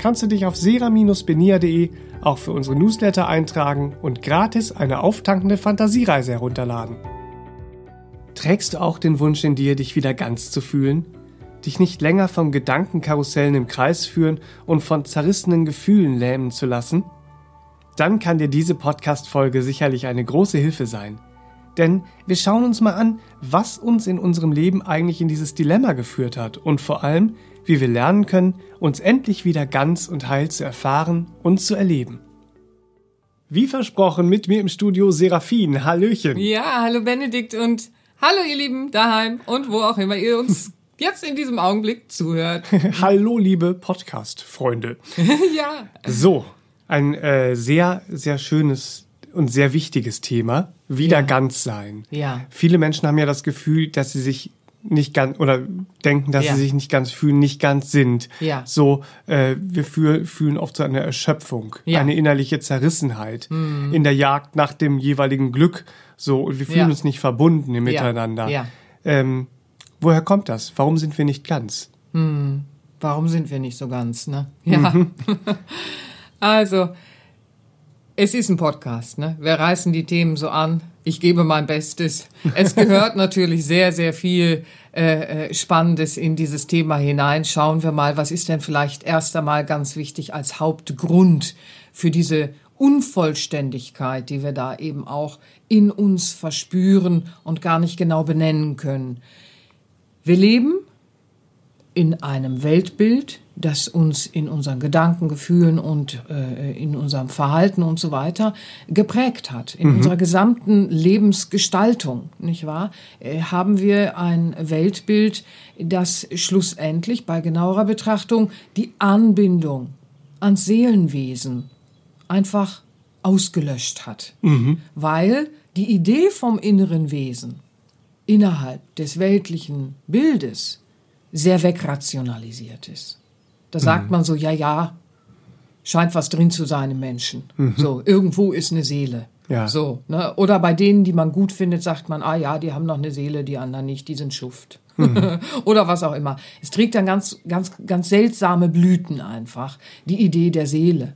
kannst du dich auf sera-benia.de auch für unsere Newsletter eintragen und gratis eine auftankende Fantasiereise herunterladen. Trägst du auch den Wunsch in dir, dich wieder ganz zu fühlen? Dich nicht länger vom Gedankenkarussellen im Kreis führen und von zerrissenen Gefühlen lähmen zu lassen? Dann kann dir diese Podcast-Folge sicherlich eine große Hilfe sein. Denn wir schauen uns mal an, was uns in unserem Leben eigentlich in dieses Dilemma geführt hat und vor allem, wie wir lernen können, uns endlich wieder ganz und heil zu erfahren und zu erleben. Wie versprochen, mit mir im Studio Seraphin. Hallöchen. Ja, hallo Benedikt und hallo ihr Lieben daheim und wo auch immer ihr uns jetzt in diesem Augenblick zuhört. hallo liebe Podcast-Freunde. ja. So, ein äh, sehr, sehr schönes und sehr wichtiges Thema. Wieder Ja. ganz sein. Ja. Viele Menschen haben ja das Gefühl, dass sie sich nicht ganz oder denken, dass Ja. sie sich nicht ganz fühlen, nicht ganz sind. Ja. So, äh, wir fühl, fühlen oft so eine Erschöpfung, Ja. eine innerliche Zerrissenheit in der Jagd nach dem jeweiligen Glück. So, und wir fühlen Ja. uns nicht verbunden im. Miteinander. Ja. Ähm, woher kommt das? Warum sind wir nicht ganz? Warum sind wir nicht so ganz, ne? Ja. Mhm. also, es ist ein Podcast, ne? Wir reißen die Themen so an. Ich gebe mein Bestes. Es gehört natürlich sehr, sehr viel äh, äh, Spannendes in dieses Thema hinein. Schauen wir mal, was ist denn vielleicht erst einmal ganz wichtig als Hauptgrund für diese Unvollständigkeit, die wir da eben auch in uns verspüren und gar nicht genau benennen können. Wir leben in einem Weltbild, das uns in unseren Gedanken, Gefühlen und äh, in unserem Verhalten und so weiter geprägt hat. In unserer gesamten Lebensgestaltung, nicht wahr? Äh, haben wir ein Weltbild, das schlussendlich bei genauerer Betrachtung die Anbindung ans Seelenwesen einfach ausgelöscht hat. Weil die Idee vom inneren Wesen innerhalb des weltlichen Bildes sehr wegrationalisiert ist. Da sagt man so, ja, ja, scheint was drin zu sein im Menschen. So, irgendwo ist eine Seele. Ja. So, ne? Oder bei denen, die man gut findet, sagt man, ah ja, die haben noch eine Seele, die anderen nicht, die sind Schuft. Oder was auch immer. Es trägt dann ganz, ganz, ganz seltsame Blüten einfach, die Idee der Seele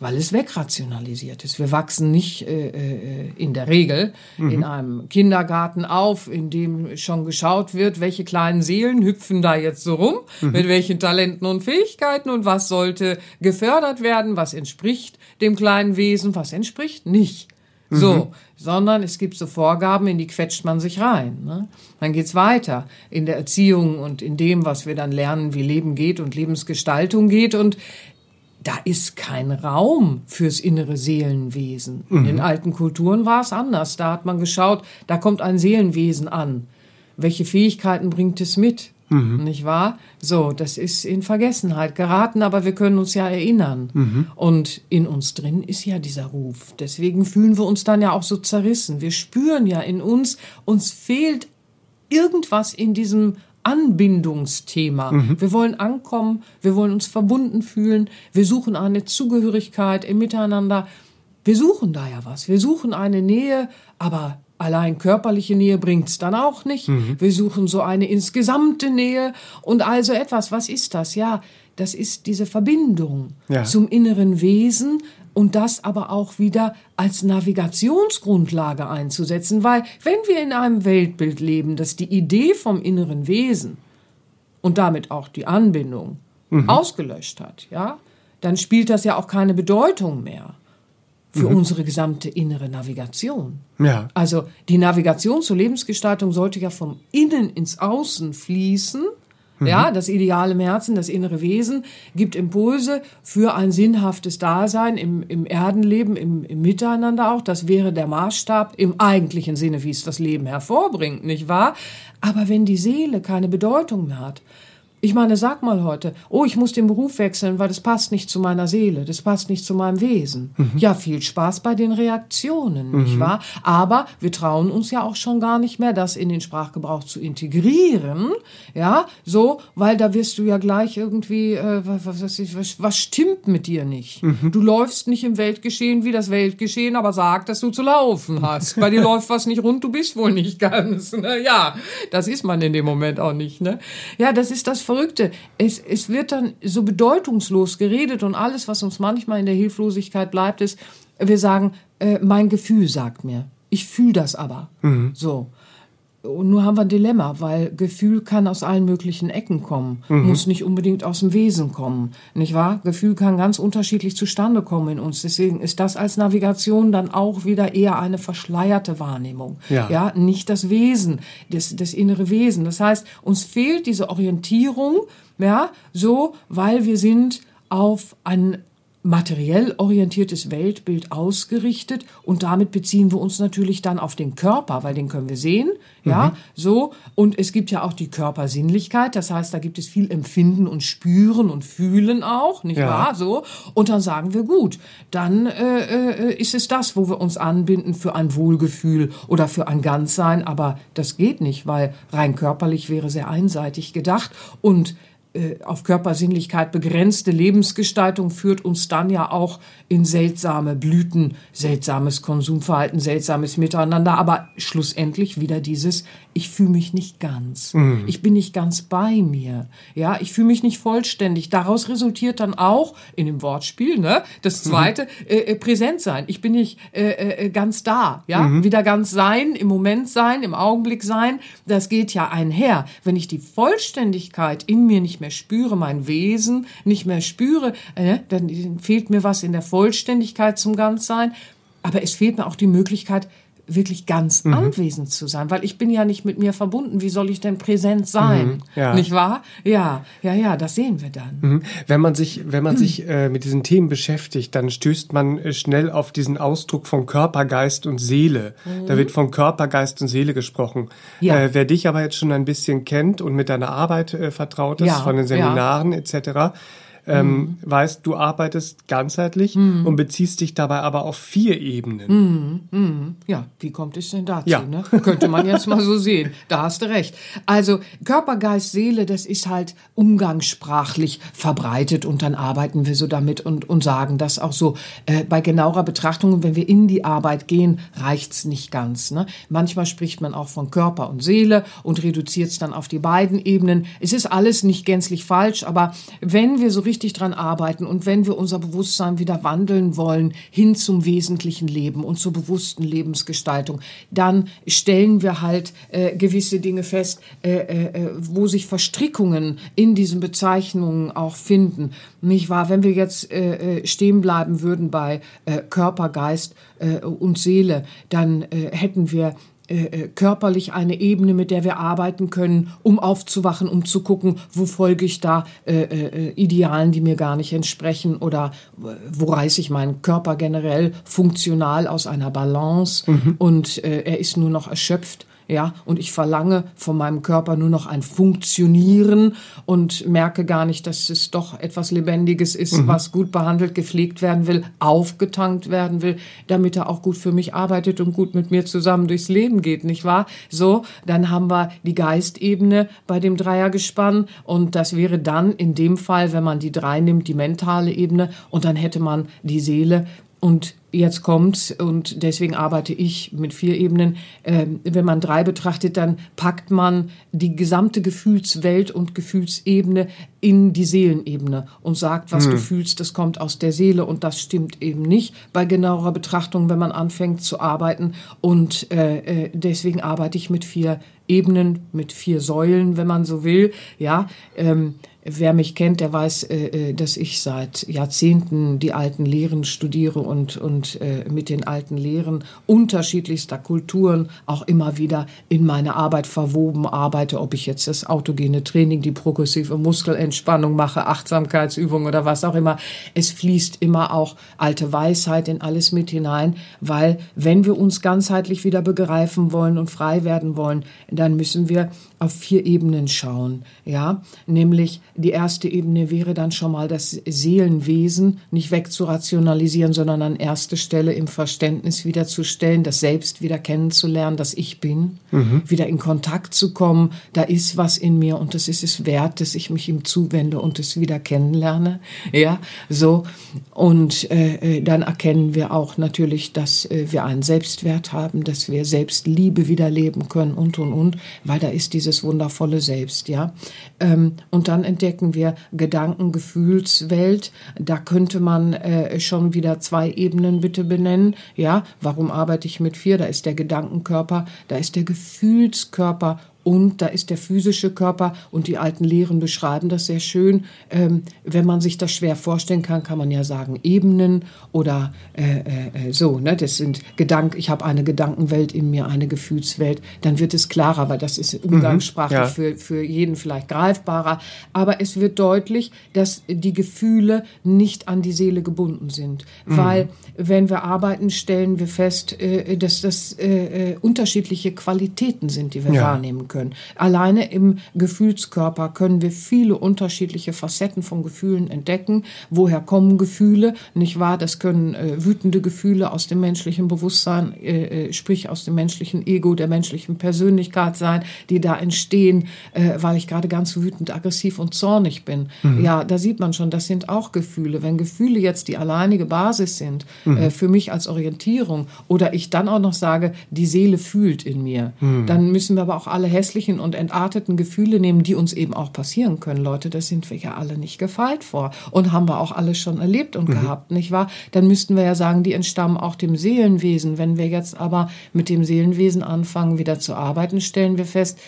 weil es wegrationalisiert ist. Wir wachsen nicht äh, äh, in der Regel in einem Kindergarten auf, in dem schon geschaut wird, welche kleinen Seelen hüpfen da jetzt so rum, mit welchen Talenten und Fähigkeiten und was sollte gefördert werden, was entspricht dem kleinen Wesen, was entspricht nicht. So, sondern es gibt so Vorgaben, in die quetscht man sich rein. Ne? Dann geht's weiter in der Erziehung und in dem, was wir dann lernen, wie Leben geht und Lebensgestaltung geht. Und da ist kein Raum fürs innere Seelenwesen. In den alten Kulturen war es anders. Da hat man geschaut, da kommt ein Seelenwesen an. Welche Fähigkeiten bringt es mit? Nicht wahr? So, das ist in Vergessenheit geraten, aber wir können uns ja erinnern. Und in uns drin ist ja dieser Ruf. Deswegen fühlen wir uns dann ja auch so zerrissen. Wir spüren ja in uns, uns fehlt irgendwas in diesem Anbindungsthema. Wir wollen ankommen, wir wollen uns verbunden fühlen, wir suchen eine Zugehörigkeit im Miteinander. Wir suchen da ja was. Wir suchen eine Nähe, aber allein körperliche Nähe bringt's dann auch nicht. Wir suchen so eine insgesamte Nähe und also etwas. Was ist das? Ja, das ist diese Verbindung Ja. zum inneren Wesen und das aber auch wieder als Navigationsgrundlage einzusetzen, weil wenn wir in einem Weltbild leben, das die Idee vom inneren Wesen und damit auch die Anbindung ausgelöscht hat, ja, dann spielt das ja auch keine Bedeutung mehr für mhm. unsere gesamte innere Navigation. Ja. Also die Navigation zur Lebensgestaltung sollte ja vom Innen ins Außen fließen. Mhm. Ja, das ideale im Herzen, das innere Wesen gibt Impulse für ein sinnhaftes Dasein im, im Erdenleben, im, im Miteinander auch. Das wäre der Maßstab im eigentlichen Sinne, wie es das Leben hervorbringt, nicht wahr? Aber wenn die Seele keine Bedeutung mehr hat, ich meine, sag mal heute, oh, ich muss den Beruf wechseln, weil das passt nicht zu meiner Seele, das passt nicht zu meinem Wesen. Mhm. Ja, viel Spaß bei den Reaktionen, mhm. nicht wahr? Aber wir trauen uns ja auch schon gar nicht mehr, das in den Sprachgebrauch zu integrieren, ja, so, weil da wirst du ja gleich irgendwie, äh, was, was, was stimmt mit dir nicht? Mhm. Du läufst nicht im Weltgeschehen wie das Weltgeschehen, aber sag, dass du zu laufen hast. Bei dir läuft was nicht rund, du bist wohl nicht ganz. Ne? Ja, das ist man in dem Moment auch nicht. Ne? Ja, das ist das Verrückte. Es, es wird dann so bedeutungslos geredet und alles, was uns manchmal in der Hilflosigkeit bleibt, ist, wir sagen, äh, mein Gefühl sagt mir. Ich fühle das aber. Mhm. So. Und nur haben wir ein Dilemma, weil Gefühl kann aus allen möglichen Ecken kommen, mhm. muss nicht unbedingt aus dem Wesen kommen, nicht wahr? Gefühl kann ganz unterschiedlich zustande kommen in uns. Deswegen ist das als Navigation dann auch wieder eher eine verschleierte Wahrnehmung, ja, ja nicht das Wesen, das, das innere Wesen. Das heißt, uns fehlt diese Orientierung, ja, so, weil wir sind auf ein materiell orientiertes Weltbild ausgerichtet und damit beziehen wir uns natürlich dann auf den Körper, weil den können wir sehen, ja, mhm. so und es gibt ja auch die Körpersinnlichkeit, das heißt, da gibt es viel Empfinden und Spüren und Fühlen auch, nicht ja. wahr, so und dann sagen wir gut, dann äh, äh, ist es das, wo wir uns anbinden für ein Wohlgefühl oder für ein Ganzsein, aber das geht nicht, weil rein körperlich wäre sehr einseitig gedacht und auf Körpersinnlichkeit begrenzte Lebensgestaltung führt uns dann ja auch in seltsame Blüten, seltsames Konsumverhalten, seltsames Miteinander, aber schlussendlich wieder dieses, ich fühle mich nicht ganz. Mhm. Ich bin nicht ganz bei mir. Ja, ich fühle mich nicht vollständig. Daraus resultiert dann auch in dem Wortspiel, ne, das mhm. zweite, mhm. äh, präsent sein. Ich bin nicht äh, äh, ganz da, ja, mhm. wieder ganz sein, im Moment sein, im Augenblick sein. Das geht ja einher. Wenn ich die Vollständigkeit in mir nicht mehr spüre, mein Wesen nicht mehr spüre, äh, dann fehlt mir was in der Vollständigkeit zum Ganzsein. Aber es fehlt mir auch die Möglichkeit, wirklich ganz mhm. anwesend zu sein, weil ich bin ja nicht mit mir verbunden. Wie soll ich denn präsent sein? Mhm, ja. Nicht wahr? Ja, ja, ja, das sehen wir dann. Mhm. Wenn man sich, wenn man sich äh, mit diesen Themen beschäftigt, dann stößt man äh, schnell auf diesen Ausdruck von Körper, Geist und Seele. Da wird von Körper, Geist und Seele gesprochen. Ja. Äh, wer dich aber jetzt schon ein bisschen kennt und mit deiner Arbeit äh, vertraut ist, ja, von den Seminaren ja. etc., ähm, mhm. weißt, du arbeitest ganzheitlich mhm. und beziehst dich dabei aber auf vier Ebenen. Mhm. mhm. Ja, wie kommt es denn dazu? Ja. Ne? Könnte man jetzt mal so sehen. Da hast du recht. Also Körper, Geist, Seele, das ist halt umgangssprachlich verbreitet und dann arbeiten wir so damit und, und sagen das auch so. Äh, bei genauerer Betrachtung, wenn wir in die Arbeit gehen, reicht's nicht ganz. Ne? Manchmal spricht man auch von Körper und Seele und reduziert es dann auf die beiden Ebenen. Es ist alles nicht gänzlich falsch, aber wenn wir so richtig richtig dran arbeiten und wenn wir unser Bewusstsein wieder wandeln wollen hin zum wesentlichen Leben und zur bewussten Lebensgestaltung, dann stellen wir halt äh, gewisse Dinge fest, äh, äh, wo sich Verstrickungen in diesen Bezeichnungen auch finden. Nicht wahr? Wenn wir jetzt äh, äh stehen bleiben würden bei äh, Körper, Geist äh, und Seele, dann äh, hätten wir äh, äh, körperlich eine Ebene, mit der wir arbeiten können, um aufzuwachen, um zu gucken, wo folge ich da äh, äh, Idealen, die mir gar nicht entsprechen oder wo reiße ich meinen Körper generell funktional aus einer Balance mhm. und äh, er ist nur noch erschöpft ja, und ich verlange von meinem Körper nur noch ein Funktionieren und merke gar nicht, dass es doch etwas Lebendiges ist, mhm. was gut behandelt, gepflegt werden will, aufgetankt werden will, damit er auch gut für mich arbeitet und gut mit mir zusammen durchs Leben geht, nicht wahr? So, dann haben wir die Geistebene bei dem Dreiergespann und das wäre dann in dem Fall, wenn man die drei nimmt, die mentale Ebene und dann hätte man die Seele und jetzt kommt's und deswegen arbeite ich mit vier Ebenen. Ähm, wenn man drei betrachtet, dann packt man die gesamte Gefühlswelt und Gefühlsebene in die Seelenebene und sagt, was hm. du fühlst, das kommt aus der Seele und das stimmt eben nicht bei genauerer Betrachtung, wenn man anfängt zu arbeiten und äh, äh deswegen arbeite ich mit vier Ebenen, mit vier Säulen, wenn man so will. Ja, ähm, Wer mich kennt, der weiß, äh, äh, dass ich seit Jahrzehnten die alten Lehren studiere und, und äh, mit den alten Lehren unterschiedlichster Kulturen auch immer wieder in meine Arbeit verwoben arbeite, ob ich jetzt das autogene Training, die progressive Muskelentspannung mache, Achtsamkeitsübungen oder was auch immer. Es fließt immer auch alte Weisheit in alles mit hinein, weil wenn wir uns ganzheitlich wieder begreifen wollen und frei werden wollen, dann müssen wir auf vier Ebenen schauen, ja, nämlich die erste Ebene wäre dann schon mal das Seelenwesen nicht wegzurationalisieren, sondern an erste Stelle im Verständnis wiederzustellen, das Selbst wieder kennenzulernen, dass ich bin, mhm. wieder in Kontakt zu kommen, da ist was in mir und das ist es wert, dass ich mich ihm zuwende und es wieder kennenlerne, ja, so. Und äh, äh, dann erkennen wir auch natürlich, dass äh, wir einen Selbstwert haben, dass wir Selbstliebe wieder leben können und und und, weil da ist diese dieses wundervolle Selbst, ja. Ähm, und dann entdecken wir Gedanken, Gefühlswelt. Da könnte man äh, schon wieder zwei Ebenen bitte benennen, ja. Warum arbeite ich mit vier? Da ist der Gedankenkörper, da ist der Gefühlskörper und da ist der physische Körper und die alten Lehren beschreiben das sehr schön. Ähm, wenn man sich das schwer vorstellen kann, kann man ja sagen Ebenen oder äh, äh, so. Ne? Das sind Gedanken. Ich habe eine Gedankenwelt in mir, eine Gefühlswelt. Dann wird es klarer, weil das ist umgangssprachlich mhm, ja. für für jeden vielleicht greifbarer. Aber es wird deutlich, dass die Gefühle nicht an die Seele gebunden sind, mhm. weil wenn wir arbeiten, stellen wir fest, äh, dass das äh, äh, unterschiedliche Qualitäten sind, die wir ja. wahrnehmen können können. Alleine im Gefühlskörper können wir viele unterschiedliche Facetten von Gefühlen entdecken. Woher kommen Gefühle? Nicht wahr? Das können äh, wütende Gefühle aus dem menschlichen Bewusstsein, äh, äh, sprich aus dem menschlichen Ego, der menschlichen Persönlichkeit sein, die da entstehen, äh, weil ich gerade ganz wütend, aggressiv und zornig bin. Mhm. Ja, da sieht man schon, das sind auch Gefühle. Wenn Gefühle jetzt die alleinige Basis sind mhm. äh, für mich als Orientierung oder ich dann auch noch sage, die Seele fühlt in mir, mhm. dann müssen wir aber auch alle hässlichen und entarteten Gefühle nehmen, die uns eben auch passieren können. Leute, das sind wir ja alle nicht gefeit vor und haben wir auch alle schon erlebt und mhm. gehabt, nicht wahr? Dann müssten wir ja sagen, die entstammen auch dem Seelenwesen. Wenn wir jetzt aber mit dem Seelenwesen anfangen, wieder zu arbeiten, stellen wir fest,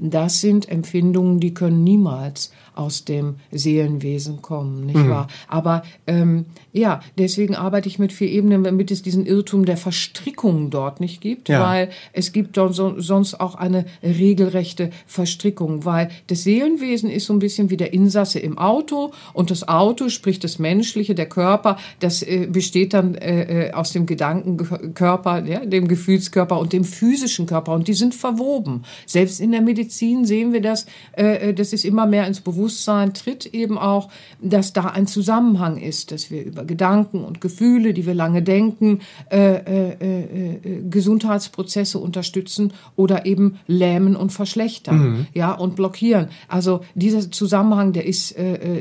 das sind Empfindungen, die können niemals aus dem Seelenwesen kommen, nicht mhm. wahr? Aber ähm, ja, deswegen arbeite ich mit vier Ebenen, damit es diesen Irrtum der Verstrickung dort nicht gibt, ja. weil es gibt so, sonst auch eine regelrechte Verstrickung, weil das Seelenwesen ist so ein bisschen wie der Insasse im Auto und das Auto, sprich das Menschliche, der Körper, das äh, besteht dann äh, äh aus dem Gedankenkörper, ja, dem Gefühlskörper und dem physischen Körper und die sind verwoben. Selbst in der Medizin sehen wir das, äh, äh das ist immer mehr ins Bewusstsein tritt eben auch, dass da ein Zusammenhang ist, dass wir über Gedanken und Gefühle, die wir lange denken, äh, äh, äh, äh, Gesundheitsprozesse unterstützen oder eben lähmen und verschlechtern, mhm. ja, und blockieren. Also dieser Zusammenhang, der ist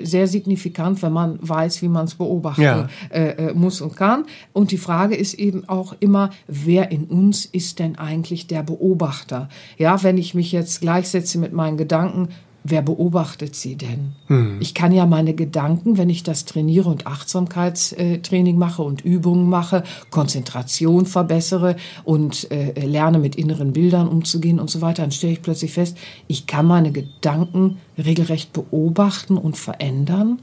sehr signifikant, wenn man weiß, wie man es beobachten ja. muss und kann. Und die Frage ist eben auch immer, wer in uns ist denn eigentlich der Beobachter? Ja, wenn ich mich jetzt gleichsetze mit meinen Gedanken, wer beobachtet sie denn? Hm. Ich kann ja meine Gedanken, wenn ich das trainiere und Achtsamkeitstraining mache und Übungen mache, Konzentration verbessere und äh, lerne mit inneren Bildern umzugehen und so weiter, dann stelle ich plötzlich fest, ich kann meine Gedanken regelrecht beobachten und verändern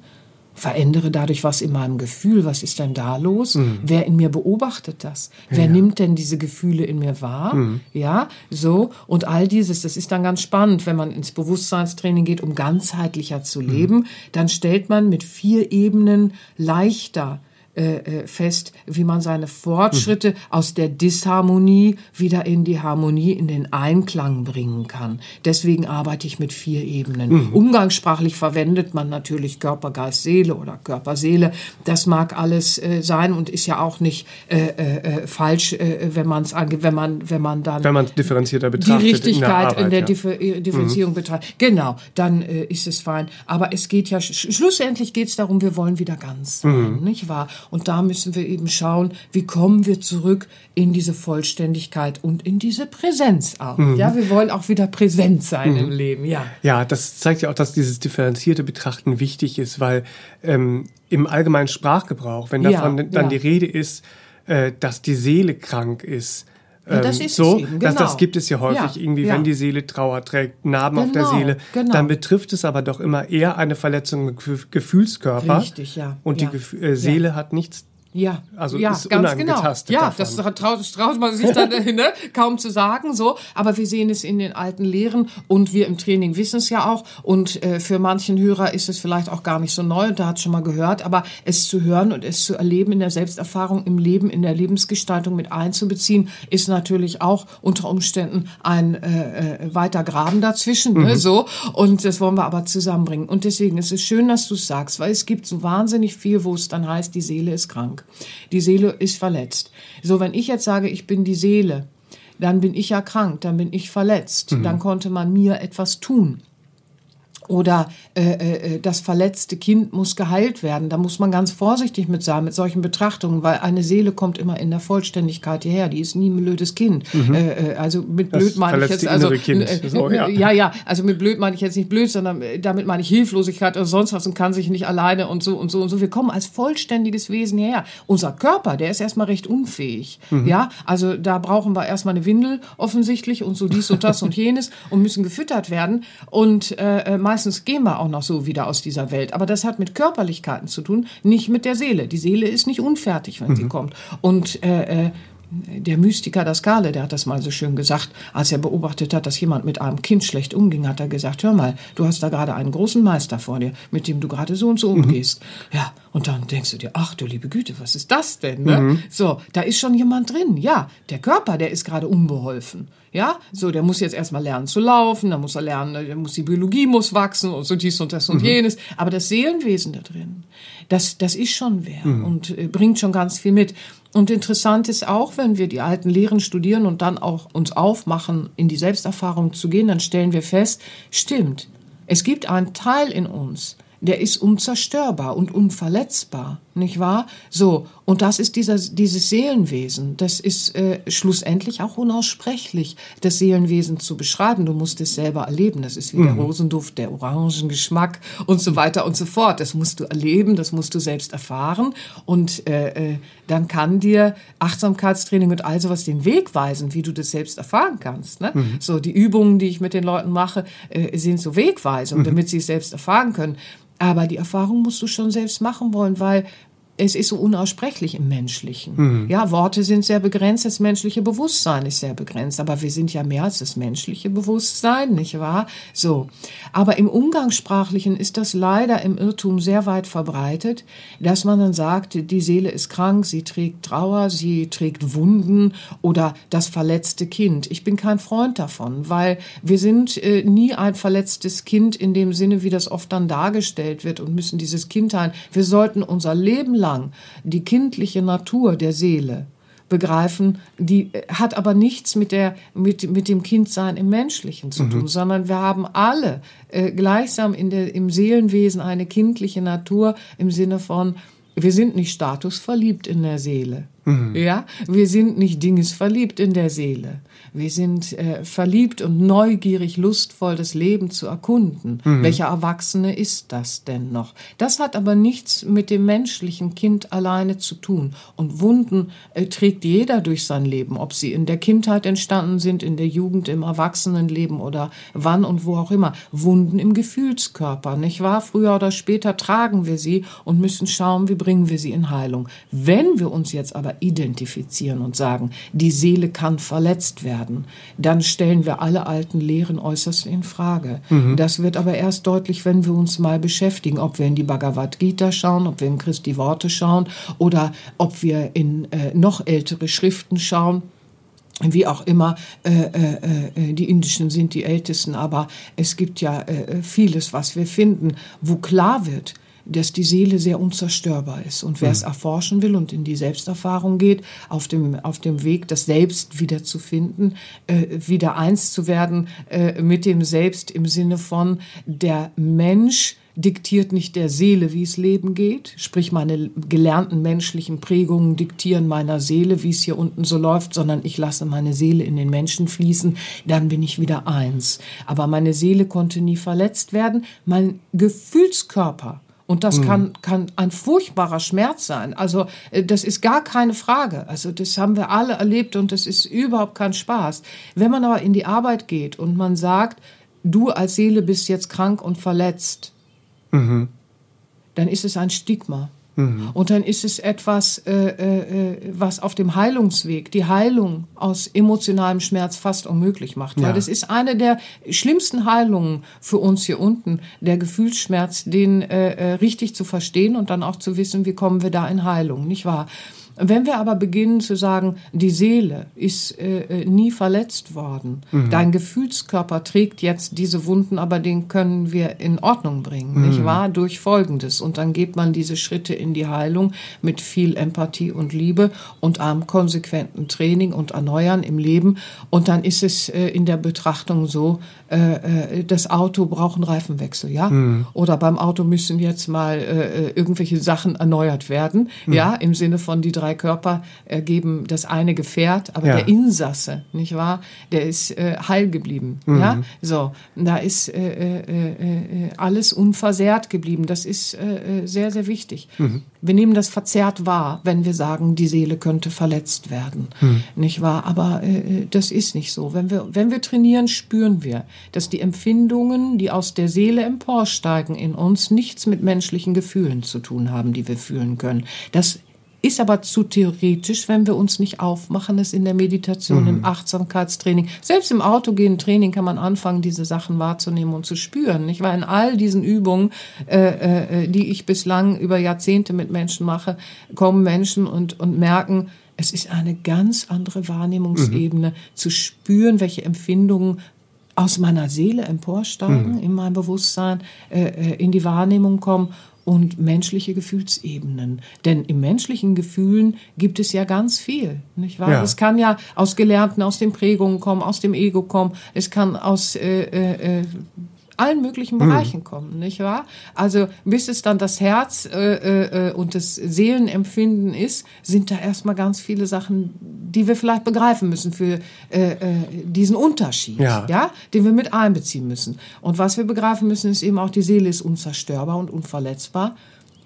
verändere dadurch was in meinem Gefühl. Was ist denn da los? Mhm. Wer in mir beobachtet das? Wer ja. nimmt denn diese Gefühle in mir wahr? Mhm. Ja, so. Und all dieses, das ist dann ganz spannend, wenn man ins Bewusstseinstraining geht, um ganzheitlicher zu mhm. leben. Mhm. Dann stellt man mit vier Ebenen leichter äh, äh, fest, wie man seine Fortschritte mhm. aus der Disharmonie wieder in die Harmonie, in den Einklang bringen kann. Deswegen arbeite ich mit vier Ebenen. Mhm. Umgangssprachlich verwendet man natürlich Körper, Geist, Seele oder Körper, Seele. Das mag alles äh, sein und ist ja auch nicht äh, äh, äh falsch, wenn man es angeht, wenn man wenn man dann wenn man differenzierter betrachtet die Richtigkeit in der, Arbeit, in der ja. Differ Differenzierung mhm. betrachtet. Genau, dann ist es fein. Aber es geht ja sch schlussendlich geht es darum, wir wollen wieder ganz sein, mhm. nicht wahr? Und da müssen wir eben schauen, wie kommen wir zurück in diese Vollständigkeit und in diese Präsenz auch. Mhm. Ja, wir wollen auch wieder präsent sein mhm. im Leben, ja. Ja, das zeigt ja auch, dass dieses differenzierte Betrachten wichtig ist, weil ähm, im allgemeinen Sprachgebrauch, wenn davon ja, dann ja. die Rede ist, äh, dass die Seele krank ist, ja, das ähm, ist so, eben, genau. das, das gibt es ja häufig ja, irgendwie, ja. wenn die Seele Trauer trägt, Narben genau, auf der genau, Seele, genau. dann betrifft es aber doch immer eher eine Verletzung im Gefühlskörper. Richtig, ja. Und die Gef äh, Seele hat nichts ja, also ja, ist ganz genau. Ja, davon. das traut, traut man sich dann ne, kaum zu sagen, so. Aber wir sehen es in den alten Lehren und wir im Training wissen es ja auch. Und äh, für manchen Hörer ist es vielleicht auch gar nicht so neu und da hat schon mal gehört. Aber es zu hören und es zu erleben in der Selbsterfahrung, im Leben, in der Lebensgestaltung mit einzubeziehen, ist natürlich auch unter Umständen ein äh, äh weiter Graben dazwischen, ne, mhm. ne, so. Und das wollen wir aber zusammenbringen. Und deswegen ist es schön, dass du es sagst, weil es gibt so wahnsinnig viel, wo es dann heißt, die Seele ist krank. Die Seele ist verletzt. So, wenn ich jetzt sage, ich bin die Seele, dann bin ich ja krank, dann bin ich verletzt, mhm. dann konnte man mir etwas tun oder äh, äh, äh, das verletzte Kind muss geheilt werden. Da muss man ganz vorsichtig mit sein, mit solchen Betrachtungen, weil eine Seele kommt immer in der Vollständigkeit hierher. Die ist nie ein blödes Kind. Mhm. Äh, äh also mit blöd das meine ich jetzt also äh, so, ja. ja ja also mit blöd meine ich jetzt nicht blöd, sondern damit meine ich Hilflosigkeit oder sonst was und kann sich nicht alleine und so und so und so. Wir kommen als vollständiges Wesen hierher. Unser Körper, der ist erstmal recht unfähig. Mhm. Ja, also da brauchen wir erstmal eine Windel offensichtlich und so dies und das und jenes und müssen gefüttert werden und äh, meistens gehen wir auch noch so wieder aus dieser Welt. Aber das hat mit Körperlichkeiten zu tun, nicht mit der Seele. Die Seele ist nicht unfertig, wenn mhm. sie kommt. Und äh, äh, der Mystiker Daskale, der hat das mal so schön gesagt, als er beobachtet hat, dass jemand mit einem Kind schlecht umging, hat er gesagt, hör mal, du hast da gerade einen großen Meister vor dir, mit dem du gerade so und so mhm. umgehst. Mhm. Ja, und dann denkst du dir, ach du liebe Güte, was ist das denn? Ne? Mhm. So, da ist schon jemand drin. Ja, der Körper, der ist gerade unbeholfen. Ja, so, der muss jetzt erstmal lernen zu laufen, dann muss er lernen, dann muss die Biologie muss wachsen und so dies und das und mhm. jenes. Aber das Seelenwesen da drin, das, das ist schon wer mhm. und äh, bringt schon ganz viel mit. Und interessant ist auch, wenn wir die alten Lehren studieren und dann auch uns aufmachen, in die Selbsterfahrung zu gehen, dann stellen wir fest, stimmt, es gibt einen Teil in uns, der ist unzerstörbar und unverletzbar nicht wahr? So, und das ist dieser, dieses Seelenwesen. Das ist äh, schlussendlich auch unaussprechlich, das Seelenwesen zu beschreiben. Du musst es selber erleben. Das ist wie mhm. der Rosenduft, der Orangengeschmack und so weiter und so fort. Das musst du erleben, das musst du selbst erfahren. Und äh, äh, dann kann dir Achtsamkeitstraining und all sowas den Weg weisen, wie du das selbst erfahren kannst. Ne? Mhm. So, die Übungen, die ich mit den Leuten mache, äh, sind so Wegweisungen, mhm. damit sie es selbst erfahren können. Aber die Erfahrung musst du schon selbst machen wollen, weil es ist so unaussprechlich im Menschlichen. Mhm. Ja, Worte sind sehr begrenzt, das menschliche Bewusstsein ist sehr begrenzt, aber wir sind ja mehr als das menschliche Bewusstsein, nicht wahr? So. Aber im Umgangssprachlichen ist das leider im Irrtum sehr weit verbreitet, dass man dann sagt, die Seele ist krank, sie trägt Trauer, sie trägt Wunden oder das verletzte Kind. Ich bin kein Freund davon, weil wir sind äh, nie ein verletztes Kind in dem Sinne, wie das oft dann dargestellt wird und müssen dieses Kind heilen. Wir sollten unser Leben lang lang die kindliche Natur der Seele begreifen, die hat aber nichts mit der mit mit dem Kindsein im Menschlichen zu tun, mhm. sondern wir haben alle äh, gleichsam in der im Seelenwesen eine kindliche Natur im Sinne von wir sind nicht statusverliebt in der Seele. Mhm. Ja, wir sind nicht dingesverliebt in der Seele. Wir sind äh, verliebt und neugierig, lustvoll das Leben zu erkunden. Mhm. Welcher Erwachsene ist das denn noch? Das hat aber nichts mit dem menschlichen Kind alleine zu tun. Und Wunden äh, trägt jeder durch sein Leben, ob sie in der Kindheit entstanden sind, in der Jugend, im Erwachsenenleben oder wann und wo auch immer. Wunden im Gefühlskörper, nicht wahr? Früher oder später tragen wir sie und müssen schauen, wie bringen wir sie in Heilung. Wenn wir uns jetzt aber identifizieren und sagen, die Seele kann verletzt werden, werden, dann stellen wir alle alten Lehren äußerst in Frage. Mhm. Das wird aber erst deutlich, wenn wir uns mal beschäftigen, ob wir in die Bhagavad Gita schauen, ob wir in Christi Worte schauen oder ob wir in äh, noch ältere Schriften schauen wie auch immer, äh, äh, äh, die indischen sind die ältesten, aber es gibt ja äh, vieles, was wir finden, wo klar wird, dass die Seele sehr unzerstörbar ist. Und wer mhm. es erforschen will und in die Selbsterfahrung geht, auf dem, auf dem Weg, das Selbst wieder zu finden, äh, wieder eins zu werden äh, mit dem Selbst im Sinne von der Mensch, diktiert nicht der Seele, wie es Leben geht. Sprich, meine gelernten menschlichen Prägungen diktieren meiner Seele, wie es hier unten so läuft, sondern ich lasse meine Seele in den Menschen fließen. Dann bin ich wieder eins. Aber meine Seele konnte nie verletzt werden. Mein Gefühlskörper und das kann, kann ein furchtbarer Schmerz sein. Also äh, das ist gar keine Frage. Also das haben wir alle erlebt und das ist überhaupt kein Spaß. Wenn man aber in die Arbeit geht und man sagt, du als Seele bist jetzt krank und verletzt, mhm. dann ist es ein Stigma. Mhm. Und dann ist es etwas, äh, äh, was auf dem Heilungsweg die Heilung aus emotionalem Schmerz fast unmöglich macht. Weil ja. das ist eine der schlimmsten Heilungen für uns hier unten, der Gefühlsschmerz, den äh, äh richtig zu verstehen und dann auch zu wissen, wie kommen wir da in Heilung, nicht wahr? Wenn wir aber beginnen zu sagen, die Seele ist äh, äh, nie verletzt worden, mhm. dein Gefühlskörper trägt jetzt diese Wunden, aber den können wir in Ordnung bringen, mhm. nicht wahr? Durch Folgendes. Und dann geht man diese Schritte in die Heilung mit viel Empathie und Liebe und einem konsequenten Training und Erneuern im Leben. Und dann ist es äh, in der Betrachtung so, äh, äh, das Auto braucht einen Reifenwechsel, ja? Mhm. Oder beim Auto müssen jetzt mal äh irgendwelche Sachen erneuert werden, mhm. ja? Im Sinne von die drei drei Körper ergeben das eine Gefährt, aber ja. der Insasse, nicht wahr? Der ist äh, heil geblieben. Mhm. Ja, so da ist äh, äh, äh, alles unversehrt geblieben. Das ist äh, äh, sehr sehr wichtig. Mhm. Wir nehmen das verzerrt wahr, wenn wir sagen, die Seele könnte verletzt werden, mhm. nicht wahr? Aber äh, das ist nicht so. Wenn wir wenn wir trainieren, spüren wir, dass die Empfindungen, die aus der Seele emporsteigen in uns, nichts mit menschlichen Gefühlen zu tun haben, die wir fühlen können. Das ist aber zu theoretisch, wenn wir uns nicht aufmachen, es in der Meditation, mhm. im Achtsamkeitstraining, selbst im autogenen Training kann man anfangen, diese Sachen wahrzunehmen und zu spüren. Ich war in all diesen Übungen, äh, äh, die ich bislang über Jahrzehnte mit Menschen mache, kommen Menschen und, und merken, es ist eine ganz andere Wahrnehmungsebene, mhm. zu spüren, welche Empfindungen aus meiner Seele emporsteigen, mhm. in meinem Bewusstsein, äh, äh in die Wahrnehmung kommen und menschliche Gefühlsebenen. Denn im menschlichen Gefühlen gibt es ja ganz viel, nicht wahr? Ja. Es kann ja aus Gelernten, aus den Prägungen kommen, aus dem Ego kommen. Es kann aus äh, äh, äh allen möglichen mhm. Bereichen mhm. kommen, nicht wahr? Also bis es dann das Herz äh, äh, und das Seelenempfinden ist, sind da erstmal ganz viele Sachen, die wir vielleicht begreifen müssen für äh, äh, diesen Unterschied, ja. ja, den wir mit einbeziehen müssen. Und was wir begreifen müssen, ist eben auch, die Seele ist unzerstörbar und unverletzbar,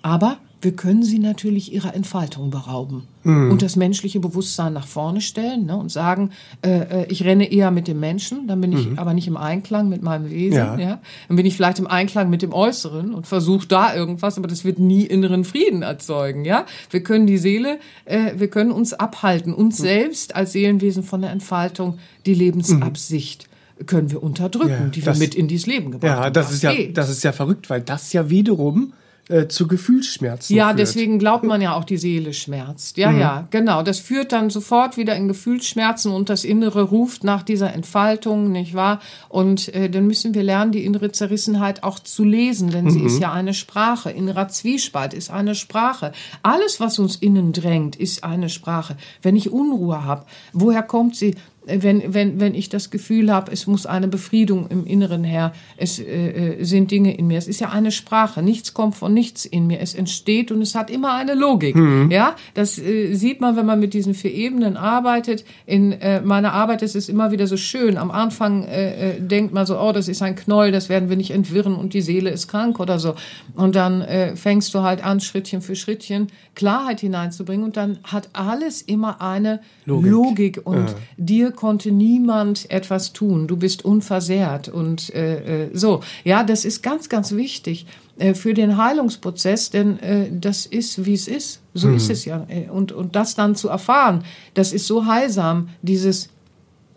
aber wir können sie natürlich ihrer Entfaltung berauben mhm. und das menschliche Bewusstsein nach vorne stellen ne, und sagen, äh, äh, ich renne eher mit dem Menschen, dann bin ich mhm. aber nicht im Einklang mit meinem Wesen. Ja. ja. Dann bin ich vielleicht im Einklang mit dem Äußeren und versuche da irgendwas, aber das wird nie inneren Frieden erzeugen. Ja, wir können die Seele, äh, wir können uns abhalten, uns mhm. selbst als Seelenwesen von der Entfaltung, die Lebensabsicht mhm. können wir unterdrücken, ja, die wir mit in dieses Leben gebracht haben. Ja, das, das ist ja, das ist ja verrückt, weil das ja wiederum äh, zu Gefühlsschmerzen Ja, führt. deswegen glaubt man ja auch, die Seele schmerzt. Ja, mhm. ja, genau. Das führt dann sofort wieder in Gefühlsschmerzen und das Innere ruft nach dieser Entfaltung, nicht wahr? Und äh, dann müssen wir lernen, die innere Zerrissenheit auch zu lesen, denn mhm. sie ist ja eine Sprache. Innerer Zwiespalt ist eine Sprache. Alles, was uns innen drängt, ist eine Sprache. Wenn ich Unruhe habe, woher kommt sie? Wenn, wenn, wenn ich das Gefühl habe, es muss eine Befriedung im Inneren her, es äh, äh, sind Dinge in mir. Es ist ja eine Sprache, nichts kommt von nichts in mir. Es entsteht und es hat immer eine Logik. Mhm. Ja, das äh, sieht man, wenn man mit diesen vier Ebenen arbeitet. In äh, meiner Arbeit ist es immer wieder so schön. Am Anfang äh, äh, denkt man so, oh, das ist ein Knoll, das werden wir nicht entwirren und die Seele ist krank oder so. Und dann äh, fängst du halt an, Schrittchen für Schrittchen Klarheit hineinzubringen und dann hat alles immer eine Logik, Logik und ja. dir konnte niemand etwas tun. Du bist unversehrt und äh, äh, so. Ja, das ist ganz, ganz wichtig äh, für den Heilungsprozess, denn äh, das ist, wie es ist. So mhm. ist es ja. Äh, und, und das dann zu erfahren, das ist so heilsam, dieses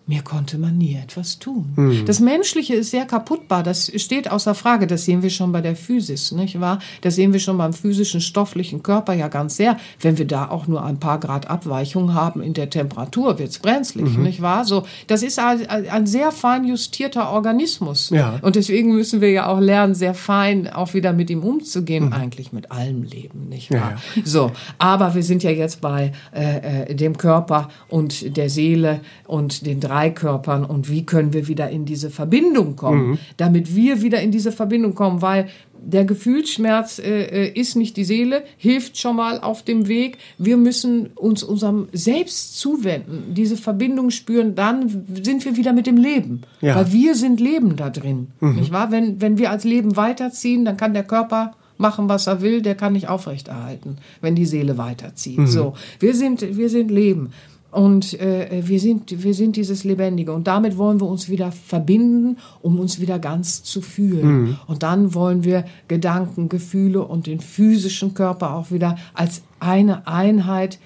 mir konnte man nie etwas tun. Mhm. Das Menschliche ist sehr kaputtbar, das steht außer Frage, das sehen wir schon bei der Physis, nicht wahr? Das sehen wir schon beim physischen, stofflichen Körper ja ganz sehr. Wenn wir da auch nur ein paar Grad Abweichung haben in der Temperatur, wird's brenzlig, mhm. nicht wahr? So, das ist ein, ein sehr fein justierter Organismus. Ja. Und deswegen müssen wir ja auch lernen, sehr fein auch wieder mit ihm umzugehen, mhm. eigentlich mit allem Leben, nicht wahr? Ja, ja. So, aber wir sind ja jetzt bei äh, äh dem Körper und der Seele und den drei drei Körpern und wie können wir wieder in diese Verbindung kommen, damit wir wieder in diese Verbindung kommen, weil der Gefühlsschmerz äh, äh, ist nicht die Seele, hilft schon mal auf dem Weg. Wir müssen uns unserem Selbst zuwenden, diese Verbindung spüren, dann sind wir wieder mit dem Leben. Ja. Weil wir sind Leben da drin. Nicht wahr? Wenn, wenn wir als Leben weiterziehen, dann kann der Körper machen, was er will, der kann nicht aufrechterhalten, wenn die Seele weiterzieht. So, wir sind, wir sind Leben. Und äh, wir, sind, wir sind dieses Lebendige. Und damit wollen wir uns wieder verbinden, um uns wieder ganz zu fühlen. Und dann wollen wir Gedanken, Gefühle und den physischen Körper auch wieder als eine Einheit,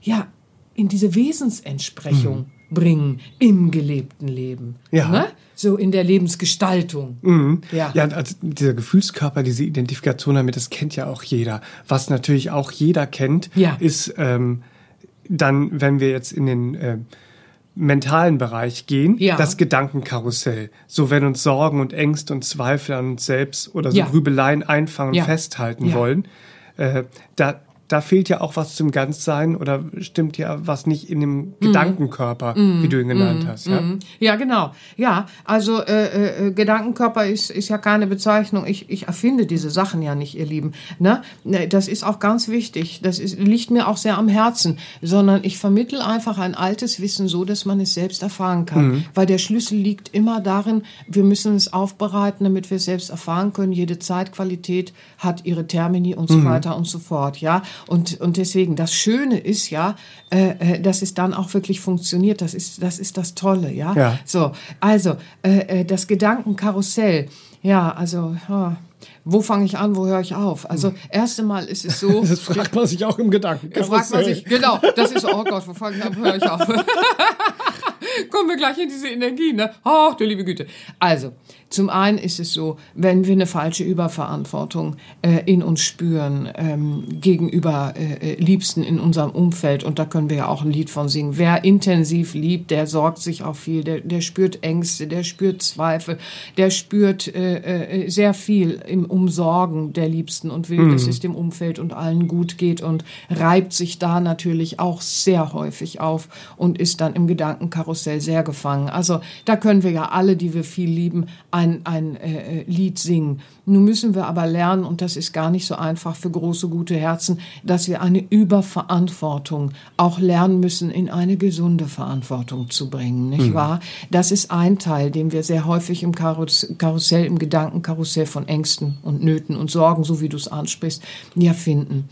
ja, in diese Wesensentsprechung bringen im gelebten Leben. Ja. Ne? So in der Lebensgestaltung. Ja. Ja, also dieser Gefühlskörper, diese Identifikation damit, das kennt ja auch jeder. Was natürlich auch jeder kennt, Ja. ist ähm, dann, wenn wir jetzt in den äh, mentalen Bereich gehen, Ja. das Gedankenkarussell. So, wenn uns Sorgen und Ängste und Zweifel an uns selbst oder so Ja. Grübeleien einfangen Ja. und festhalten Ja. wollen, äh, da, da fehlt ja auch was zum Ganzsein oder stimmt ja was nicht in dem Mhm. Gedankenkörper, wie du ihn genannt hast. Ja? Ja, genau. Ja, also äh, äh, Gedankenkörper ist, ist ja keine Bezeichnung. Ich, ich erfinde diese Sachen ja nicht, ihr Lieben. Ne? Ne, Das ist auch ganz wichtig. Das ist, liegt mir auch sehr am Herzen. Sondern ich vermittel einfach ein altes Wissen so, dass man es selbst erfahren kann. Weil der Schlüssel liegt immer darin, wir müssen es aufbereiten, damit wir es selbst erfahren können. Jede Zeitqualität hat ihre Termini und so weiter und so fort. Ja, und, und deswegen, das Schöne ist ja, äh, äh, dass es dann auch wirklich funktioniert. Das ist, das ist das Tolle, ja. Ja. So, also äh, äh, das Gedankenkarussell. Ja, also ja, wo fange ich an, wo höre ich auf? Also erst einmal ist es so. Das fragt man sich auch im Gedanken. Da fragt man sich, genau, das ist, oh Gott, wo fange ich an, wo höre ich auf? Kommen wir gleich in diese Energie, ne? Ach, du liebe Güte. Also, zum einen ist es so, wenn wir eine falsche Überverantwortung äh, in uns spüren, ähm, gegenüber äh, äh, Liebsten in unserem Umfeld, und da können wir ja auch ein Lied von singen. Wer intensiv liebt, der sorgt sich auch viel, der, der spürt Ängste, der spürt Zweifel, der spürt äh, äh, sehr viel im Umsorgen der Liebsten und will, dass es dem Umfeld und allen gut geht und reibt sich da natürlich auch sehr häufig auf und ist dann im Gedankenkarussell sehr gefangen. Also da können wir ja alle, die wir viel lieben, ein, ein äh, äh, Lied singen. Nun müssen wir aber lernen, und das ist gar nicht so einfach für große, gute Herzen, dass wir eine Überverantwortung auch lernen müssen, in eine gesunde Verantwortung zu bringen, nicht wahr? Das ist ein Teil, den wir sehr häufig im Karus Karussell, im Gedankenkarussell von Ängsten und Nöten und Sorgen, so wie du es ansprichst, ja finden.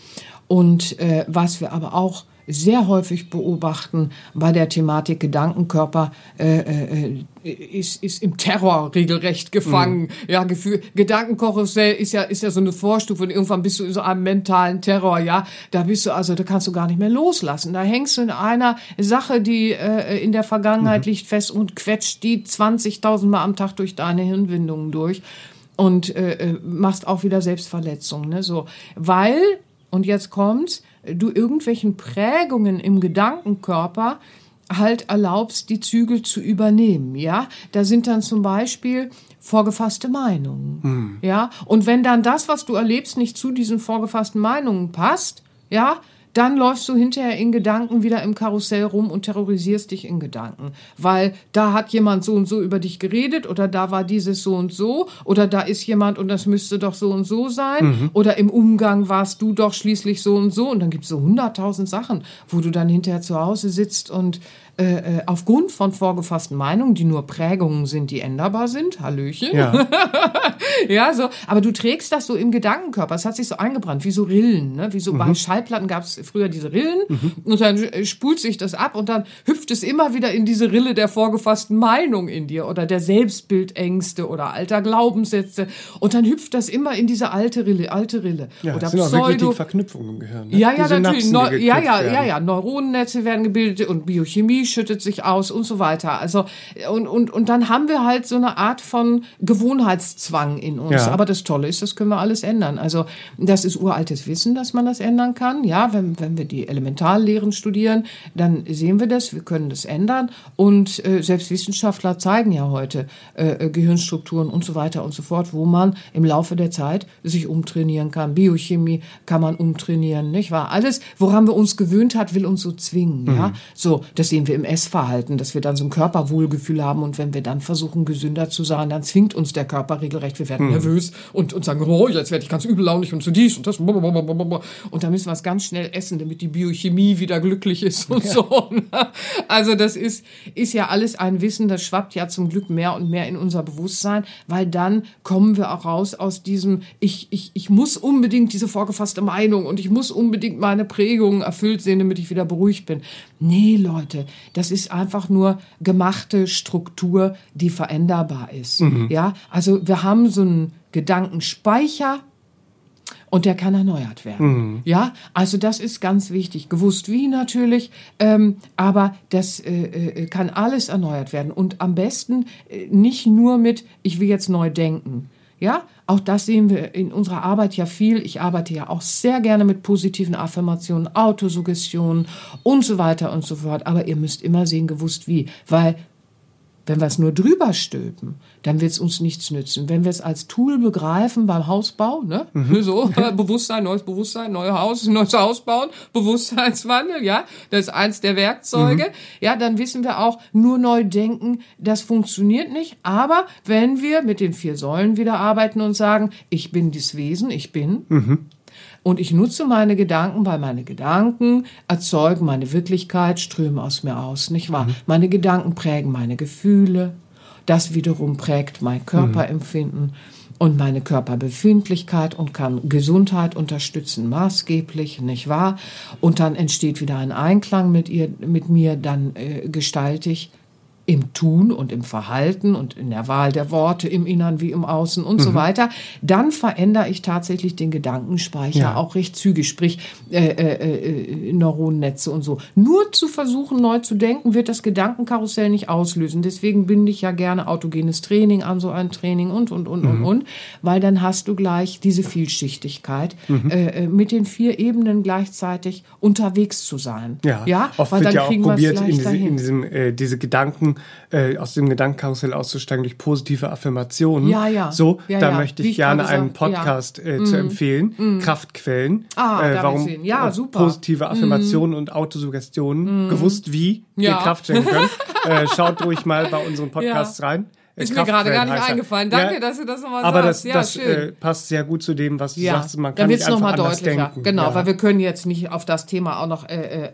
Und äh, was wir aber auch sehr häufig beobachten bei der Thematik Gedankenkörper äh, äh, ist, ist im Terror regelrecht gefangen. Ja, Gefühl, Gedankenkarussell ist ja ist ja so eine Vorstufe und irgendwann bist du in so einem mentalen Terror. Ja, da bist du also, da kannst du gar nicht mehr loslassen. Da hängst du in einer Sache, die äh, in der Vergangenheit liegt fest und quetscht die 20.000 Mal am Tag durch deine Hirnwindungen durch und äh, äh, machst auch wieder Selbstverletzung. Ne? So, weil und jetzt kommt's, du irgendwelchen Prägungen im Gedankenkörper halt erlaubst, die Zügel zu übernehmen, ja. Da sind dann zum Beispiel vorgefasste Meinungen, ja. Und wenn dann das, was du erlebst, nicht zu diesen vorgefassten Meinungen passt, ja, dann läufst du hinterher in Gedanken wieder im Karussell rum und terrorisierst dich in Gedanken. Weil da hat jemand so und so über dich geredet oder da war dieses so und so oder da ist jemand und das müsste doch so und so sein oder im Umgang warst du doch schließlich so und so und dann gibt's so hunderttausend Sachen, wo du dann hinterher zu Hause sitzt und äh, äh, aufgrund von vorgefassten Meinungen, die nur Prägungen sind, die änderbar sind, Hallöchen, Ja. ja, so. Aber du trägst das so im Gedankenkörper. Es hat sich so eingebrannt, wie so Rillen, ne? Wie so bei Schallplatten gab es früher diese Rillen und dann äh, spult sich das ab und dann hüpft es immer wieder in diese Rille der vorgefassten Meinung in dir oder der Selbstbildängste oder alter Glaubenssätze und dann hüpft das immer in diese alte Rille, alte Rille Ja, oder das sind auch wirklich Pseudo. die Verknüpfungen im Gehirn. Ne? Ja, ja, natürlich. Synapsen, Neu, ja, ja, werden. ja, ja. Neuronennetze werden gebildet und Biochemie schüttet sich aus und so weiter. Also und und und dann haben wir halt so eine Art von Gewohnheitszwang in uns. Ja. Aber das Tolle ist, das können wir alles ändern. Also das ist uraltes Wissen, dass man das ändern kann. Ja, wenn wenn wir die Elementarlehren studieren, dann sehen wir das, wir können das ändern. Und äh, selbst Wissenschaftler zeigen ja heute äh, äh, Gehirnstrukturen und so weiter und so fort, wo man im Laufe der Zeit sich umtrainieren kann. Biochemie kann man umtrainieren, nicht wahr? Alles, woran wir uns gewöhnt hat, will uns so zwingen, mhm. ja. So, das sehen wir im Essverhalten, dass wir dann so ein Körperwohlgefühl haben und wenn wir dann versuchen, gesünder zu sein, dann zwingt uns der Körper regelrecht, wir werden mhm. nervös und, und sagen, oh, jetzt werde ich ganz übellaunig und so dies und das. Und da müssen wir es ganz schnell essen, damit die Biochemie wieder glücklich ist und ja. so. Ne? Also das ist, ist ja alles ein Wissen, das schwappt ja zum Glück mehr und mehr in unser Bewusstsein, weil dann kommen wir auch raus aus diesem, ich, ich, ich muss unbedingt diese vorgefasste Meinung und ich muss unbedingt meine Prägungen erfüllt sehen, damit ich wieder beruhigt bin. Nee, Leute, das ist einfach nur gemachte Struktur, die veränderbar ist. Mhm. Ja, also wir haben so einen Gedankenspeicher, und der kann erneuert werden. Mhm. Ja, also das ist ganz wichtig. Gewusst wie natürlich, ähm, aber das äh, äh, kann alles erneuert werden und am besten äh, nicht nur mit, ich will jetzt neu denken. Ja, auch das sehen wir in unserer Arbeit ja viel. Ich arbeite ja auch sehr gerne mit positiven Affirmationen, Autosuggestionen und so weiter und so fort. Aber ihr müsst immer sehen, gewusst wie, weil wenn wir es nur drüber stülpen, dann wird es uns nichts nützen. Wenn wir es als Tool begreifen beim Hausbau, ne? Mhm. So, Bewusstsein, neues Bewusstsein, neues Haus, neues Haus bauen, Bewusstseinswandel, ja, das ist eins der Werkzeuge. Mhm. Ja, dann wissen wir auch, nur neu denken, das funktioniert nicht. Aber wenn wir mit den vier Säulen wieder arbeiten und sagen, ich bin das Wesen, ich bin, mhm. Und ich nutze meine Gedanken, weil meine Gedanken erzeugen meine Wirklichkeit, strömen aus mir aus, nicht wahr? Mhm. Meine Gedanken prägen meine Gefühle. Das wiederum prägt mein Körperempfinden mhm. und meine Körperbefindlichkeit und kann Gesundheit unterstützen, maßgeblich, nicht wahr? Und dann entsteht wieder ein Einklang mit ihr, mit mir, dann äh, gestalte ich im Tun und im Verhalten und in der Wahl der Worte im Innern wie im Außen und mhm. so weiter, dann verändere ich tatsächlich den Gedankenspeicher ja. auch recht zügig, sprich äh, äh, äh, Neuronennetze und so. Nur zu versuchen, neu zu denken, wird das Gedankenkarussell nicht auslösen. Deswegen binde ich ja gerne autogenes Training an so ein Training und, und, und, mhm. und, und, weil dann hast du gleich diese Vielschichtigkeit, mhm. äh, äh mit den vier Ebenen gleichzeitig unterwegs zu sein. Ja, ja? oft weil wird dann ja auch probiert, in, diese, in diesem, äh, diese Gedanken äh, aus dem Gedankenkarussell auszusteigen durch positive Affirmationen. Ja, ja. So, ja, da ja. möchte ich, ich gerne einen Podcast äh, zu mm. empfehlen. Mm. Kraftquellen. Ah, äh, warum ja, super. positive mm. Affirmationen mm. und Autosuggestionen, mm. gewusst wie ihr Kraft schenken könnt. äh, schaut ruhig mal bei unseren Podcasts rein. Ist mir gerade gar nicht eingefallen. Danke, ja, dass du das nochmal sagst. Aber das, ja, das äh, passt sehr gut zu dem, was du ja, sagst. Man kann dann nicht einfach noch mal deutlicher. denken. Genau, weil wir können jetzt nicht auf das Thema auch noch äh, äh,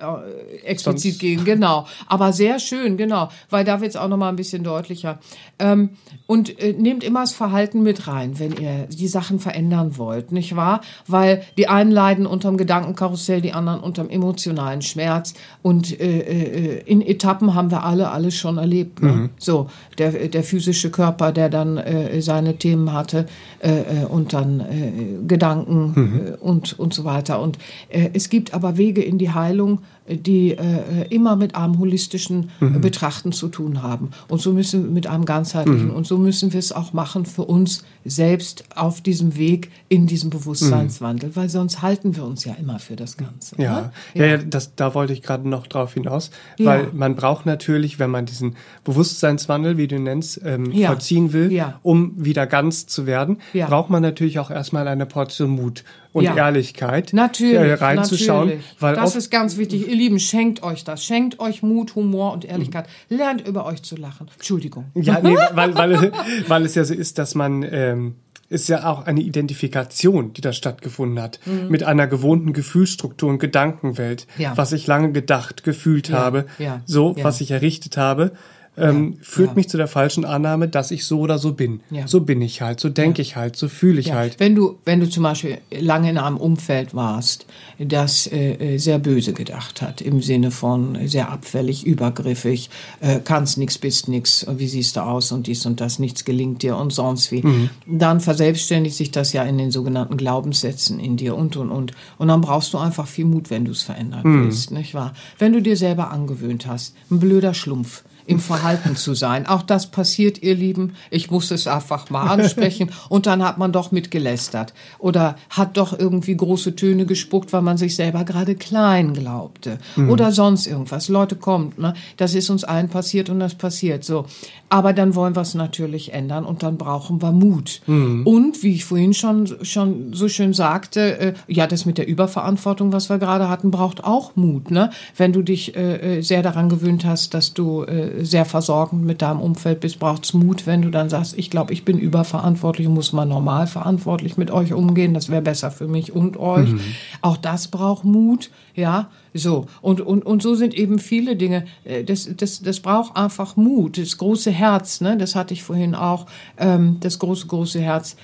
explizit Sonst. gehen. Genau, aber sehr schön, genau, weil da wird es auch noch mal ein bisschen deutlicher. Ähm, und äh, nehmt immer das Verhalten mit rein, wenn ihr die Sachen verändern wollt, nicht wahr? Weil die einen leiden unterm Gedankenkarussell, die anderen unterm emotionalen Schmerz. Und äh, äh, in Etappen haben wir alle alles schon erlebt. Ne? Mhm. So, der, der physische physische Körper, der dann äh, seine Themen hatte äh, äh und dann äh, Gedanken mhm. Äh, und, und so weiter. Und äh, es gibt aber Wege in die Heilung, die äh, immer mit einem holistischen mhm. Betrachten zu tun haben. Und so müssen wir mit einem ganzheitlichen. Mhm. Und so müssen wir es auch machen für uns selbst auf diesem Weg in diesem Bewusstseinswandel, mhm. weil sonst halten wir uns ja immer für das Ganze. Ja, ne? ja, ja, das, da wollte ich gerade noch drauf hinaus, weil ja. man braucht natürlich, wenn man diesen Bewusstseinswandel, wie du nennst, ähm, vollziehen will, um wieder ganz zu werden, braucht man natürlich auch erstmal eine Portion Mut und ja. Ehrlichkeit natürlich, äh, reinzuschauen. Natürlich. Weil das ist ganz wichtig. Ihr Lieben, schenkt euch das. Schenkt euch Mut, Humor und Ehrlichkeit. Lernt über euch zu lachen. Entschuldigung. Ja, nee, weil, weil, weil es ja so ist, dass man... Ähm, ist ja auch eine Identifikation, die da stattgefunden hat, mhm. mit einer gewohnten Gefühlsstruktur und Gedankenwelt, ja. was ich lange gedacht, gefühlt ja. habe, ja. so, was ich errichtet habe ähm, ja, führt ja. mich zu der falschen Annahme, dass ich so oder so bin. Ja. So bin ich halt, so denke ich halt, so fühle ich halt. Wenn du, wenn du zum Beispiel lange in einem Umfeld warst, das äh, äh sehr böse gedacht hat, im Sinne von sehr abfällig, übergriffig, äh, kannst nix, bist nix, wie siehst du aus und dies und das, nichts gelingt dir und sonst wie, mhm. dann verselbstständigt sich das ja in den sogenannten Glaubenssätzen in dir und und und. Und dann brauchst du einfach viel Mut, wenn du es verändern mhm. willst, nicht wahr? Wenn du dir selber angewöhnt hast, ein blöder Schlumpf, im Verhalten zu sein. Auch das passiert, ihr Lieben. Ich muss es einfach mal ansprechen. Und dann hat man doch mitgelästert. Oder hat doch irgendwie große Töne gespuckt, weil man sich selber gerade klein glaubte. Mhm. Oder sonst irgendwas. Leute, kommt, ne? Das ist uns allen passiert und das passiert so. Aber dann wollen wir es natürlich ändern und dann brauchen wir Mut. Mhm. Und wie ich vorhin schon, schon so schön sagte, äh, ja, das mit der Überverantwortung, was wir gerade hatten, braucht auch Mut. Ne? Wenn du dich äh, äh sehr daran gewöhnt hast, dass du äh, sehr versorgend mit deinem Umfeld bist, braucht es Mut, wenn du dann sagst, ich glaube, ich bin überverantwortlich und muss mal normal verantwortlich mit euch umgehen, das wäre besser für mich und euch. Mhm. Auch das braucht Mut, ja, so. Und, und, und so sind eben viele Dinge, äh, das, das, das braucht einfach Mut, das große Herz, ne, das hatte ich vorhin auch, ähm, das große, große Herz,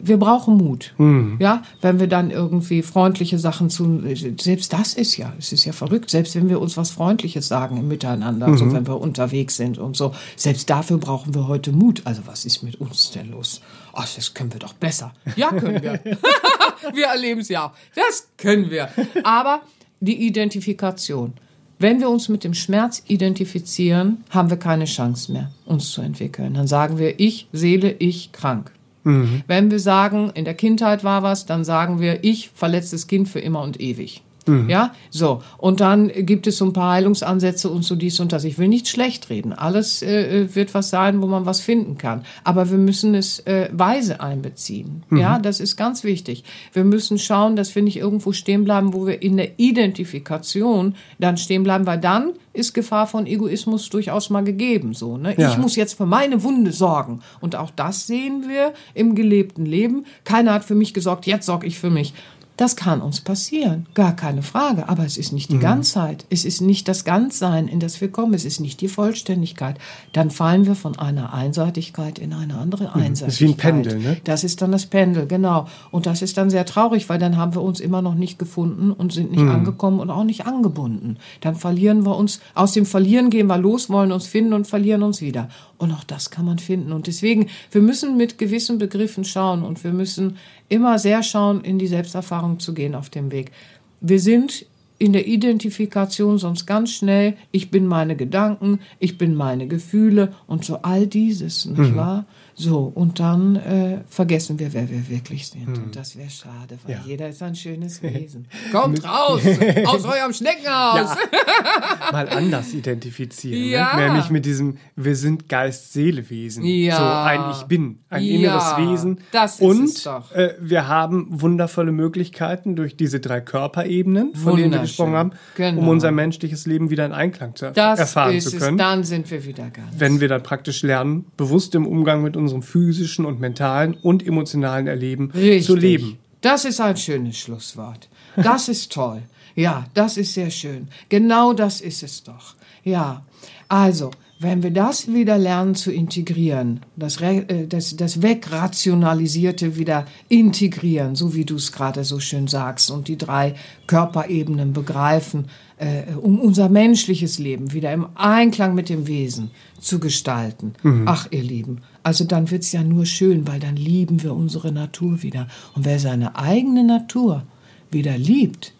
wir brauchen Mut. Mhm. Ja, wenn wir dann irgendwie freundliche Sachen zu, selbst das ist ja, es ist ja verrückt, selbst wenn wir uns was Freundliches sagen im Miteinander, mhm. so wenn wir unterwegs sind und so, selbst dafür brauchen wir heute Mut. Also was ist mit uns denn los? Ach, das können wir doch besser. Ja, können wir. wir erleben es ja auch. Das können wir. Aber die Identifikation. Wenn wir uns mit dem Schmerz identifizieren, haben wir keine Chance mehr, uns zu entwickeln. Dann sagen wir, ich, Seele, ich, krank. Mhm. Wenn wir sagen, in der Kindheit war was, dann sagen wir, ich, verletztes Kind für immer und ewig. Mhm. Ja, so. Und dann gibt es so ein paar Heilungsansätze und so dies und das. Ich will nicht schlecht reden. Alles äh, äh, wird was sein, wo man was finden kann. Aber wir müssen es äh, weise einbeziehen. Mhm. Ja, das ist ganz wichtig. Wir müssen schauen, dass wir nicht irgendwo stehen bleiben, wo wir in der Identifikation dann stehen bleiben, weil dann ist Gefahr von Egoismus durchaus mal gegeben. So, ne? Ja. Ich muss jetzt für meine Wunde sorgen. Und auch das sehen wir im gelebten Leben. Keiner hat für mich gesorgt, jetzt sorge ich für mich. Das kann uns passieren, gar keine Frage. Aber es ist nicht die mhm. Ganzheit. Es ist nicht das Ganzsein, in das wir kommen. Es ist nicht die Vollständigkeit. Dann fallen wir von einer Einseitigkeit in eine andere Einseitigkeit. Das ist wie ein Pendel, ne? Das ist dann das Pendel, genau. Und das ist dann sehr traurig, weil dann haben wir uns immer noch nicht gefunden und sind nicht mhm. angekommen und auch nicht angebunden. Dann verlieren wir uns, aus dem Verlieren gehen wir los, wollen uns finden und verlieren uns wieder. Und auch das kann man finden. Und deswegen, wir müssen mit gewissen Begriffen schauen und wir müssen immer sehr schauen, in die Selbsterfahrung zu gehen auf dem Weg. Wir sind in der Identifikation sonst ganz schnell, ich bin meine Gedanken, ich bin meine Gefühle und so all dieses, nicht mhm. wahr? So, und dann äh, vergessen wir, wer wir wirklich sind. Hm. Und das wäre schade, weil ja. jeder ist ein schönes Wesen. Kommt raus aus eurem Schneckenhaus! Ja. Mal anders identifizieren. Ne? Ja. Ne? Nämlich mit diesem, wir sind Geist-Seele-Wesen. Ja. So ein Ich Bin, ein ja. inneres Wesen. Das ist und es doch. Äh, wir haben wundervolle Möglichkeiten durch diese drei Körperebenen, von denen wir gesprochen haben, genau. um unser menschliches Leben wieder in Einklang zu das erfahren zu können. Es. Dann sind wir wieder ganz. Wenn wir dann praktisch lernen, bewusst im Umgang mit uns unserem physischen und mentalen und emotionalen Erleben Richtig. zu leben. Das ist ein schönes Schlusswort. Das ist toll. Ja, das ist sehr schön. Genau das ist es doch. Ja, also, wenn wir das wieder lernen zu integrieren, das, äh, das, das Wegrationalisierte wieder integrieren, so wie du es gerade so schön sagst, und die drei Körperebenen begreifen, äh, um unser menschliches Leben wieder im Einklang mit dem Wesen zu gestalten. Mhm. Ach, ihr Lieben, also dann wird's ja nur schön, weil dann lieben wir unsere Natur wieder. Und wer seine eigene Natur wieder liebt,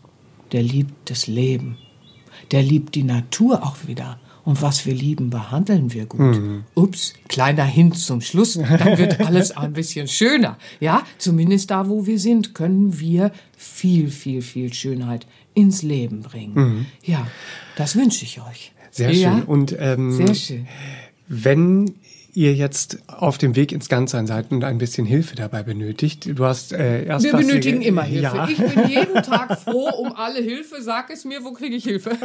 der liebt das Leben. Der liebt die Natur auch wieder. Und was wir lieben, behandeln wir gut. Mhm. Ups, kleiner Hint zum Schluss, dann wird alles ein bisschen schöner. Ja, zumindest da, wo wir sind, können wir viel, viel, viel Schönheit ins Leben bringen. Mhm. Ja, das wünsche ich euch. Sehr schön. Ja? Und ähm, Sehr schön. wenn ihr jetzt auf dem Weg ins Ganzsein seid und ein bisschen Hilfe dabei benötigt. Du hast äh, erst Wir benötigen immer Hilfe. Ja. Ich bin jeden Tag froh um alle Hilfe. Sag es mir, wo kriege ich Hilfe?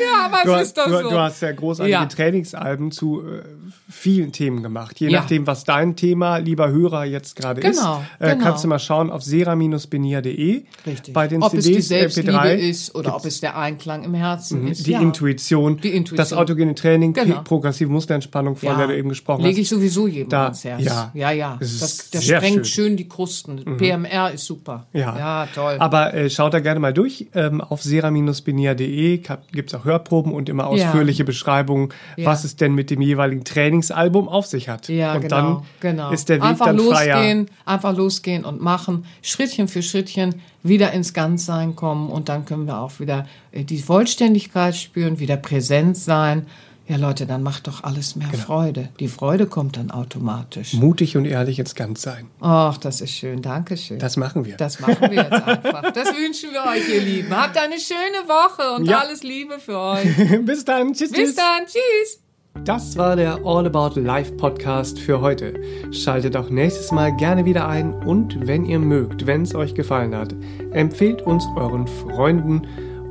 ja, aber du es ist doch du, so. Du hast ja großartige ja. Trainingsalben zu äh, vielen Themen gemacht. Je ja. nachdem, was dein Thema, lieber Hörer, jetzt gerade genau, ist, äh, genau. kannst du mal schauen auf sera-benia.de. Richtig. Bei den ob CDs, es die Selbstliebe MP3, ist oder ob es der Einklang im Herzen ist. Die, ja. Intuition, die Intuition, das autogene Training, genau. progressive Muskelentspannung, von der du eben gesprochen Lege hast. Lege ich sowieso jedem da, ans Herz. Ja, ja. ja. Das, das, das sprengt schön. schön. die Krusten. Mhm. PMR ist super. Ja, ja toll. Aber äh, schaut da gerne mal durch. Ähm, auf sera-benia.de gibt es auch Hörproben und immer ausführliche ja. Beschreibungen, ja. was es denn mit dem jeweiligen Trainingsalbum auf sich hat. Ja, und genau, dann genau. ist der Weg einfach dann losgehen, freier. Einfach losgehen und machen, Schrittchen für Schrittchen wieder ins Ganzsein kommen und dann können wir auch wieder äh, die Vollständigkeit spüren, wieder präsent sein. Ja, Leute, dann macht doch alles mehr Genau. Freude. Die Freude kommt dann automatisch. Mutig und ehrlich ins Ganzsein. Ach, das ist schön. Dankeschön. Das machen wir. Das machen wir jetzt einfach. Das wünschen wir euch, ihr Lieben. Habt eine schöne Woche und Ja. alles Liebe für euch. Bis dann. Tschüss, Bis tschüss. dann. Tschüss. Das war der All About Life Podcast für heute. Schaltet auch nächstes Mal gerne wieder ein und wenn ihr mögt, wenn es euch gefallen hat, empfehlt uns euren Freunden